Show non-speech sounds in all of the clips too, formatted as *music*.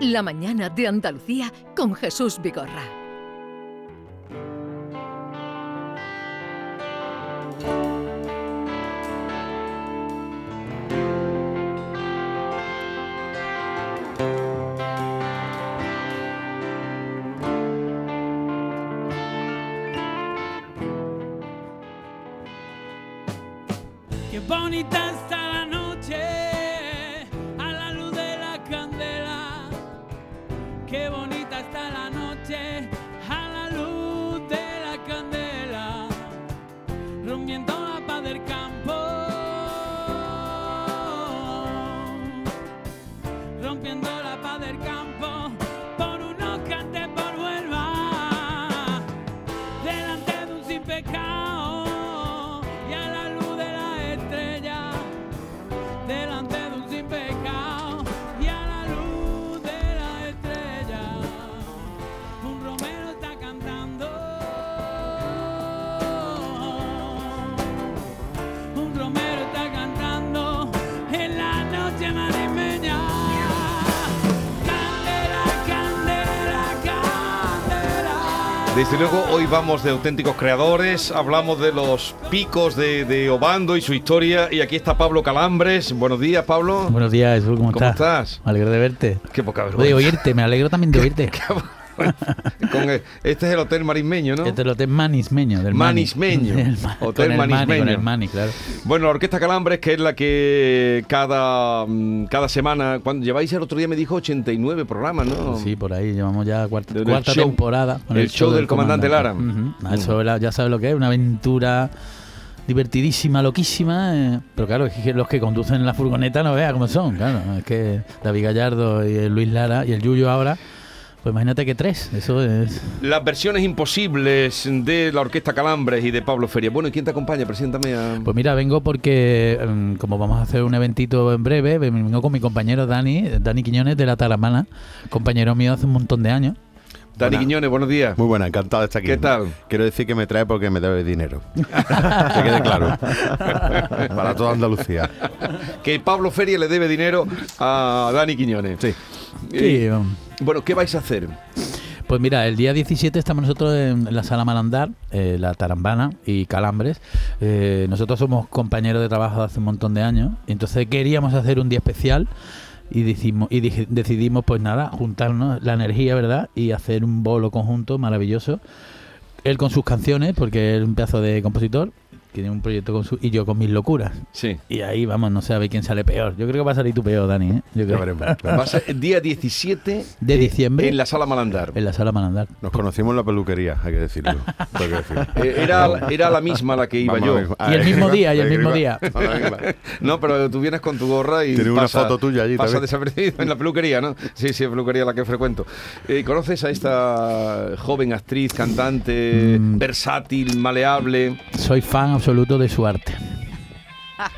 La mañana de Andalucía con Jesús Vigorra. Qué bonita está la noche de un Desde luego, hoy vamos de auténticos creadores, hablamos de los picos de, de Obando y su historia, y aquí está Pablo Calambres. Buenos días, Pablo. Buenos días, Jesús, ¿cómo, ¿Cómo estás? estás? Me alegro de verte. Qué poca De vergüenza. oírte, me alegro también de *laughs* oírte. *laughs* Con el- este es el Hotel Marismeño, ¿no? Este es el hotel manismeño. Del Mani. Manismeño. *laughs* Del ma- Hotel con el Mani, manismeño. con el Mani, claro. Bueno, la Orquesta Calambres, que es la que cada, mm, cada semana, cuando lleváis el otro día me dijo 89 programas, ¿no? Sí, por ahí llevamos ya cuarta, show. temporada. con El show del comandante Lara. Ujú. Ah, Eso era- ya sabes lo que es, una aventura divertidísima, loquísima. eh, Pero claro, es que los que conducen la furgoneta no veas cómo son. Claro, es que David Gallardo y el Luis Lara y el Yuyo ahora, pues imagínate que tres. Eso es. Las versiones imposibles de la Orquesta Calambres y de Pablo Feria. Bueno, ¿y quién te acompaña? Preséntame a... Pues mira, vengo porque em, como vamos a hacer un eventito en breve, vengo con mi compañero Dani, Dani Quiñones de la Taramana, compañero mío hace un montón de años. Dani Buena. Quiñones, buenos días. Muy buena, encantado de estar aquí. ¿Qué tal? Quiero decir que me trae porque me debe dinero. *laughs* que quede claro. *laughs* Para toda Andalucía. Que Pablo Feria le debe dinero a Dani Quiñones. Sí. Sí, Bueno, ¿qué vais a hacer? Pues mira, el día 17 estamos nosotros en la sala Malandar, eh, la Tarambana y Calambres. Eh, nosotros somos compañeros de trabajo de hace un montón de años, entonces queríamos hacer un día especial y, decimos, y dije- decidimos, pues nada, juntarnos la energía, ¿verdad? Y hacer un bolo conjunto maravilloso. Él con sus canciones, porque él es un pedazo de compositor, tiene un proyecto con su y yo con mis locuras. Sí. Y ahí vamos, no sé a ver quién sale peor. Yo creo que va a salir tú peor, Dani. ¿eh? Yo Ya creo. veremos. *laughs* Va a ser el día 17 De diciembre. en la Sala Malandar. En la sala Malandar. Nos conocimos en la peluquería, hay que decirlo. *laughs* Tengo que decirlo. Eh, era, era la misma la que iba Vamos yo. Y el mismo *laughs* día, y el mismo día. No, pero tú vienes con tu gorra y Tiene una pasa, foto tuya allí pasa también. desapercibido en la peluquería, ¿no? Sí, sí, peluquería la que frecuento. Eh, ¿Conoces a esta joven actriz, cantante, Mm. versátil, maleable? Soy fan absoluto de su arte.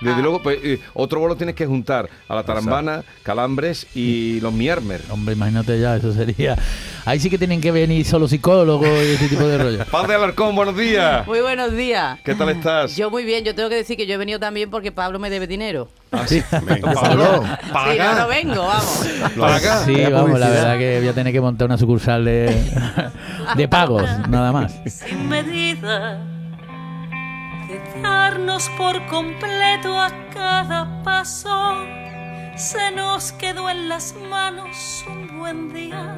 Desde luego, pues, eh, otro bolo tienes que juntar a la Tarambana, Calambres y los Miermer. Hombre, imagínate ya, eso sería. Ahí sí que tienen que venir solo psicólogos y ese tipo de rollo. *laughs* Padre Alarcón, buenos días. Muy buenos días. ¿Qué tal estás? Yo muy bien, yo tengo que decir que yo he venido también porque Pablo me debe dinero. sí. *laughs* Venga, Pablo, Sí, paga. no, no vengo, vamos. Para acá. Sí, vamos, la verdad que voy a tener que montar una sucursal de, *laughs* de pagos, nada más. sin medida, por completo a cada paso, se nos quedó en las manos un buen día,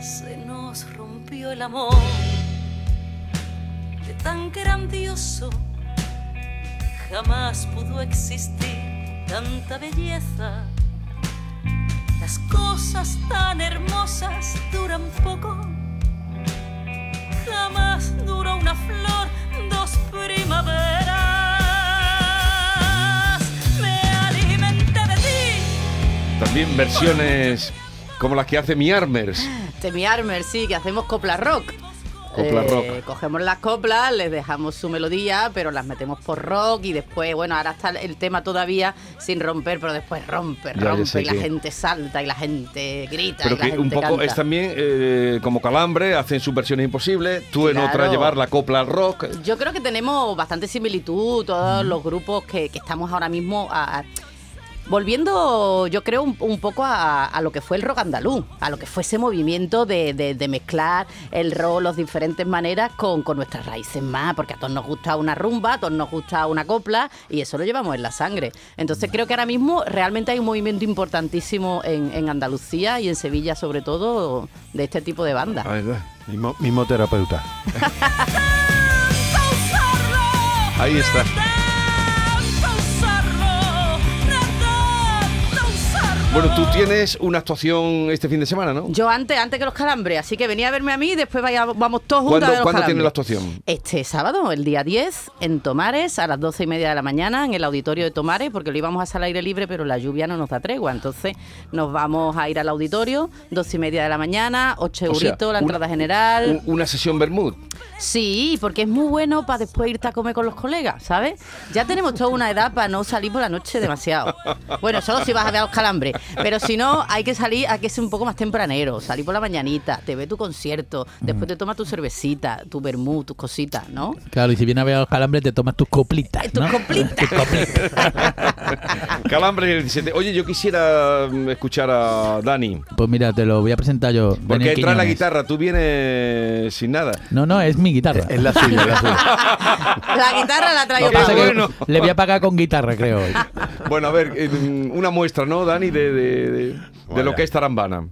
se nos rompió el amor de tan grandioso, jamás pudo existir tanta belleza. Las cosas tan hermosas duran poco. También versiones como las que hace Miermers. Temi Armer, sí, que hacemos copla rock. Copla rock. Cogemos las coplas, les dejamos su melodía, pero las metemos por rock y después, bueno, ahora está el tema todavía sin romper, pero después rompe, Ya, rompe y la gente salta y la gente grita Pero y la que gente un poco canta. es también eh, como Calambre, hacen sus versiones imposibles. Tú en otra llevar la copla al rock. Yo creo que tenemos bastante similitud, todos los grupos que, que estamos ahora mismo a- a- volviendo yo creo un, un poco a, a lo que fue el rock andaluz, a lo que fue ese movimiento de, de- de mezclar el rock, las diferentes maneras con, con nuestras raíces más, porque a todos nos gusta una rumba, a todos nos gusta una copla y eso lo llevamos en la sangre. Entonces creo que ahora mismo realmente hay un movimiento importantísimo en, en Andalucía y en Sevilla sobre todo de este tipo de bandas. Mismo, mismo terapeuta. *laughs* Ahí está. Bueno, tú tienes una actuación este fin de semana, ¿no? Yo antes, antes que los calambres, así que venía a verme a mí y después vaya, vamos todos juntos ¿Cuándo, a ver los ¿cuándo tiene la calambres. actuación? Este sábado, el día 10, en Tomares, a las 12 y media de la mañana, en el auditorio de Tomares, porque lo íbamos a hacer al aire libre, pero la lluvia no nos da tregua. Entonces, nos vamos a ir al auditorio, 12 y media de la mañana, 8 O sea, euritos, la entrada general. Un- una sesión Bermud. Sí, porque es muy bueno para después irte a comer con los colegas, ¿sabes? Ya tenemos toda una edad para no salir por la noche demasiado. Bueno, solo si vas a ver a los calambres. Pero si no, hay que salir, hay que ser un poco más tempranero. Salir por la mañanita, te ve tu concierto, después te tomas tu cervecita, tu vermú, tus cositas, ¿no? Claro, y si vienes a ver a los calambres, te tomas tus coplitas. Tus ¿no? coplitas. Tus coplitas. *laughs* Calambre el 17. Oye, yo quisiera mm, escuchar a Dani. Pues mira, te lo voy a presentar yo. Porque Daniel trae la guitarra, tú vienes sin nada. No, no, es mi guitarra. Es la suya, es la suya. *laughs* La guitarra la traigo Lo que pasa Pablo. es que bueno. Le voy a pagar con guitarra, creo. *laughs* Bueno, a ver, una muestra, ¿no, Dani? De, de- de- de lo que es Tarambana.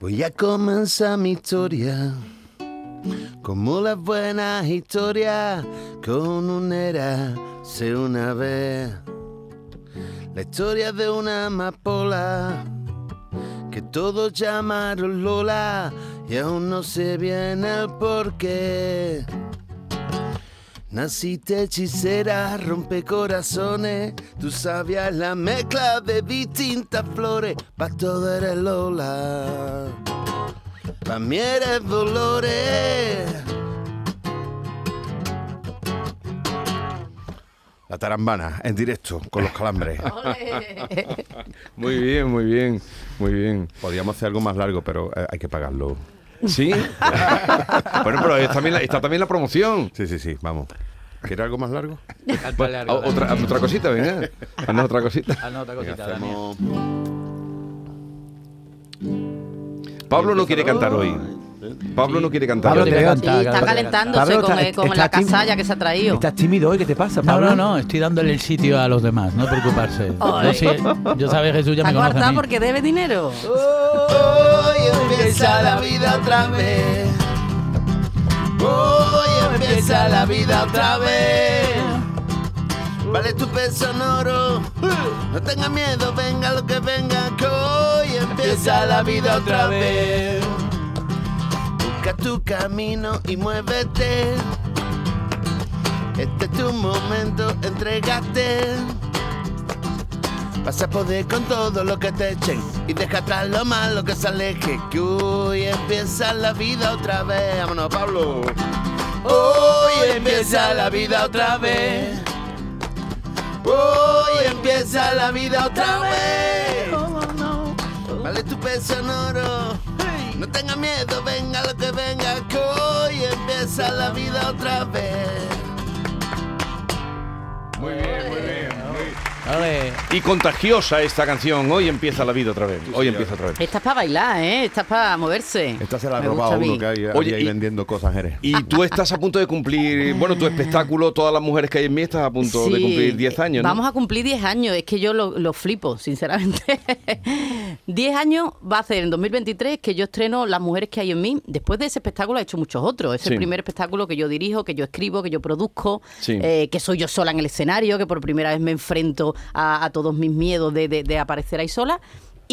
Voy a comenzar mi historia como las buenas historias con un era sé una vez. La historia de una amapola que todos llamaron Lola y aún no sé bien el porqué. Naciste hechicera, rompe corazones. Tú sabías la mezcla de distintas flores. Pa' todo eres Lola. Pa' mí eres Dolores. La tarambana, en directo, con los calambres. *laughs* Muy bien, muy bien, muy bien. Podríamos hacer algo más largo, pero eh, hay que pagarlo. ¿Sí? *laughs* bueno, pero está también, la, está también la promoción. Sí, sí, sí, vamos. ¿Quieres algo más largo? Ah, otra, otra cosita, venga. Haznos otra cosita. Haznos otra cosita. Hacemos- Pablo no quiere cantar hoy. Pablo no quiere cantar Pablo te Sí, cantar, está calentándose Pablo, con, está- eh, con está la casalla que se ha traído. ¿Estás tímido hoy? ¿Qué te pasa, No, Pablo? no, no, estoy dándole el sitio a los demás, no preocuparse. Yo, sí, yo sabes, Jesús, ya me conoce a mí. porque debe dinero. Hoy empieza la vida otra vez. Hoy empieza la vida otra vez. Vale tu peso en oro. No tengas miedo, venga lo que venga, hoy empieza la vida otra vez. Busca tu camino y muévete. Este es tu momento, entrégate. Vas a poder con todo lo que te echen y deja atrás lo malo que se aleje. Que hoy empieza la vida otra vez. Vámonos, Pablo. Hoy empieza la vida otra vez. Hoy empieza la vida otra vez. Vale tu peso en oro. No tengas miedo, venga lo que venga. Que hoy empieza la vida otra vez. Y contagiosa esta canción. Hoy empieza la vida otra vez. Hoy empieza otra vez. Esta es para bailar, ¿eh? Esta es para moverse. Esta se la ha Me robado gusta a uno mí. que hay Oye, ahí y- vendiendo cosas, Jerez. Y tú estás a punto de cumplir, bueno, tu espectáculo, todas las mujeres que hay en mí, estás a punto de Sí, cumplir 10 años, ¿no? Vamos a cumplir 10 años. Es que yo lo, lo flipo, sinceramente. *laughs* 10 años va a ser en 2023 que yo estreno Las mujeres que hay en mí. Después de ese espectáculo he hecho muchos otros. Es Sí. el primer espectáculo que yo dirijo, que yo escribo, que yo produzco, Sí. eh, que soy yo sola en el escenario, que por primera vez me enfrento a, a todos mis miedos de, de- de aparecer ahí sola.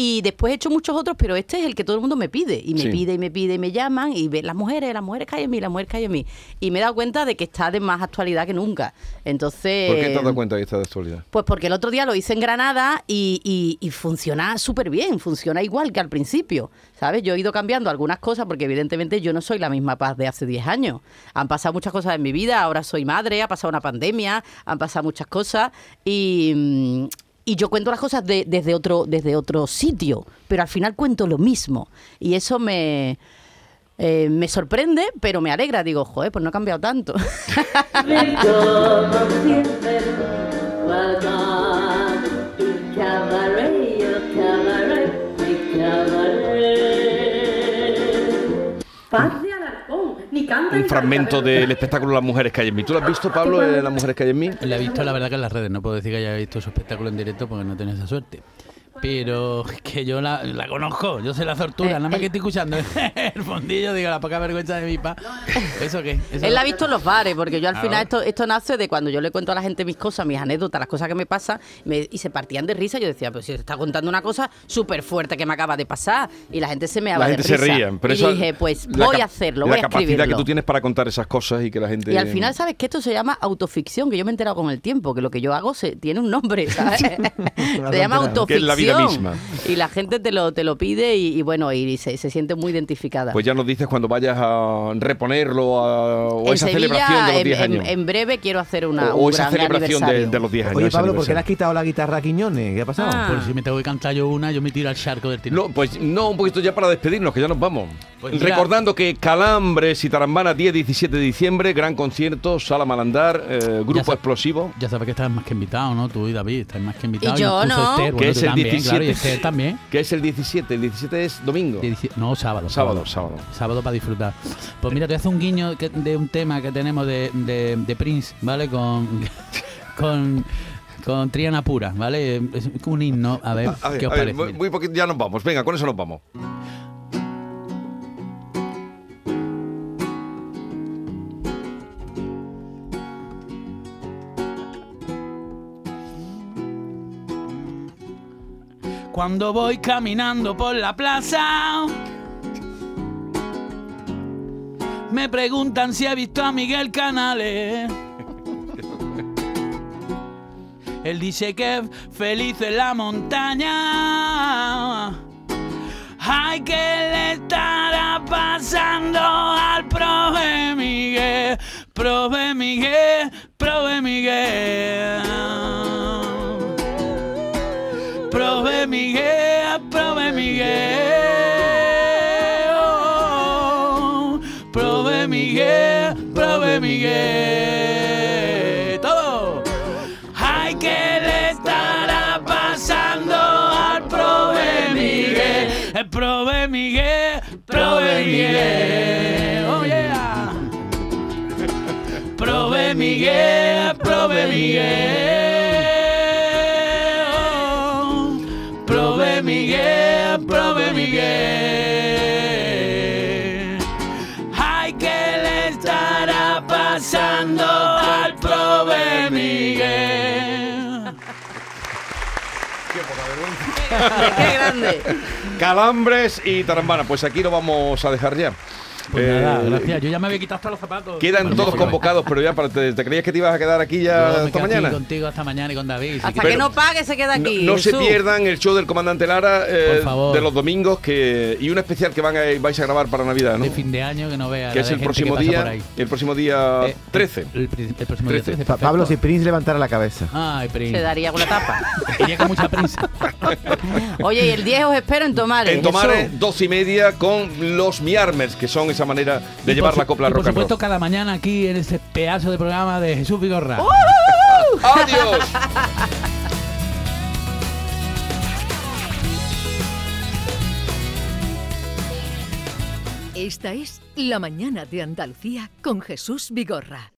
Y después he hecho muchos otros, pero este es el que todo el mundo me pide. Y me Sí. pide y me pide y me llaman y ven las mujeres, las mujeres que hay en mí, las mujeres que hay en mí. Y me he dado cuenta de que está de más actualidad que nunca. Entonces... ¿Por qué te has dado cuenta de esta de actualidad? Pues porque el otro día lo hice en Granada y, y- y funciona súper bien, funciona igual que al principio, ¿sabes? Yo he ido cambiando algunas cosas porque evidentemente yo no soy la misma paz de hace 10 años. Han pasado muchas cosas en mi vida, ahora soy madre, ha pasado una pandemia, han pasado muchas cosas y... y yo cuento las cosas de- desde, otro, desde otro sitio, pero al final cuento lo mismo. Y eso me, eh, me sorprende, pero me alegra. Digo, joder, pues no ha cambiado tanto. *laughs* un fragmento del espectáculo Las mujeres que hay en mí. ¿Tú lo has visto, Pablo, Las mujeres que hay mí? La he visto, la verdad, que en las redes. No puedo decir que haya visto su espectáculo en directo porque no he tenido esa suerte. Pero es que yo la, la conozco, yo sé la tortura, nada más que estoy escuchando *laughs* el fondillo, digo, la poca vergüenza de mi pa. ¿Eso qué? ¿Eso Él la ha visto en los bares, porque yo al final esto, esto nace de cuando yo le cuento a la gente mis cosas, mis anécdotas, las cosas que me pasan, me- y se partían de risa. Yo decía, pues si te está contando una cosa súper fuerte que me acaba de pasar, y la gente se me La gente se ría. Pero y eso- dije, pues la voy a hacerlo, La voy a capacidad escribirlo. que tú tienes para contar esas cosas y que la gente... Y al final, ¿sabes que Esto se llama autoficción, que yo me he enterado con el tiempo, que lo que yo hago se, tiene un nombre, ¿sabes? *laughs* se llama autoficción. Que es la vida misma. Y la gente te lo, te lo pide y, y bueno, y se, se siente muy identificada. Pues ya nos dices cuando vayas a reponerlo a- o en esa Sevilla, celebración de los en, 10 en- años. en breve quiero hacer una, o un esa gran celebración de, los 10 años. Oye, Pablo, ¿por qué le has quitado la guitarra a Quiñones? ¿Qué ha pasado? Ah. Por si me tengo que cantar yo una, yo me tiro al charco del tiro. No, pues no, un poquito ya para despedirnos, que ya nos vamos. Pues. Recordando que Calambres y Tarambana, 10-17 de diciembre, gran concierto, Sala Malandar, eh, Grupo Ya. Explosivo. Ya sabes que estás más que invitado, ¿no? Tú y David, estás más que invitado. Y yo incluso no. Esther, Que es el también, 17. claro, y Esther también. *laughs* Que es el 17, el 17 es domingo. Dieci- No, sábado. Sábado, sábado. Sábado para disfrutar. Pues mira, te hace un guiño que- de un tema que tenemos de, de- de Prince, ¿vale? Con, *laughs* con, con Triana Pura, ¿vale? Es un himno. A ver, A ver, ¿qué os a ver, parece? muy, muy poquito, ya nos vamos. Venga, con eso nos vamos. Cuando voy caminando por la plaza, me preguntan si he visto a Miguel Canales. Él dice que es feliz en la montaña. Ay, que le estará pasando al profe Miguel, profe Miguel, profe Miguel. Prove Miguel. Prove Miguel, prove Miguel. Ay, que le estará pasando al prove Miguel. ¡Qué grande! Calambres y Tarambana, pues aquí lo vamos a dejar ya. Pues Eh, nada, gracias. Yo ya me había quitado hasta los zapatos. Quedan Bueno, todos pues, convocados, pero ya para- te, te creías que te ibas a quedar aquí yo ya me hasta aquí mañana. contigo hasta mañana y con David. si Hasta quieres. que no pague se queda No, aquí. no se Jesús. pierdan el show del comandante Lara eh, Por favor. de los domingos que y un especial que van a, vais a grabar para Navidad, ¿no? De fin de año que no veas. Que la es el próximo que día, el próximo día Eh, 13. El, el próximo día 13. 13. Pa- Pablo, si. Prince levantara la cabeza. Ay, Prince. Se daría con la tapa. *laughs* Iría con mucha prisa. Oye, y el 10 os espero en Tomares. En Tomares, dos y media con los Miarmers, que son esa manera de Y llevar la copla y rock Por supuesto, cada mañana aquí en este pedazo de programa de Jesús Vigorra. ¡Adiós! Esta es La mañana de Andalucía con Jesús Vigorra.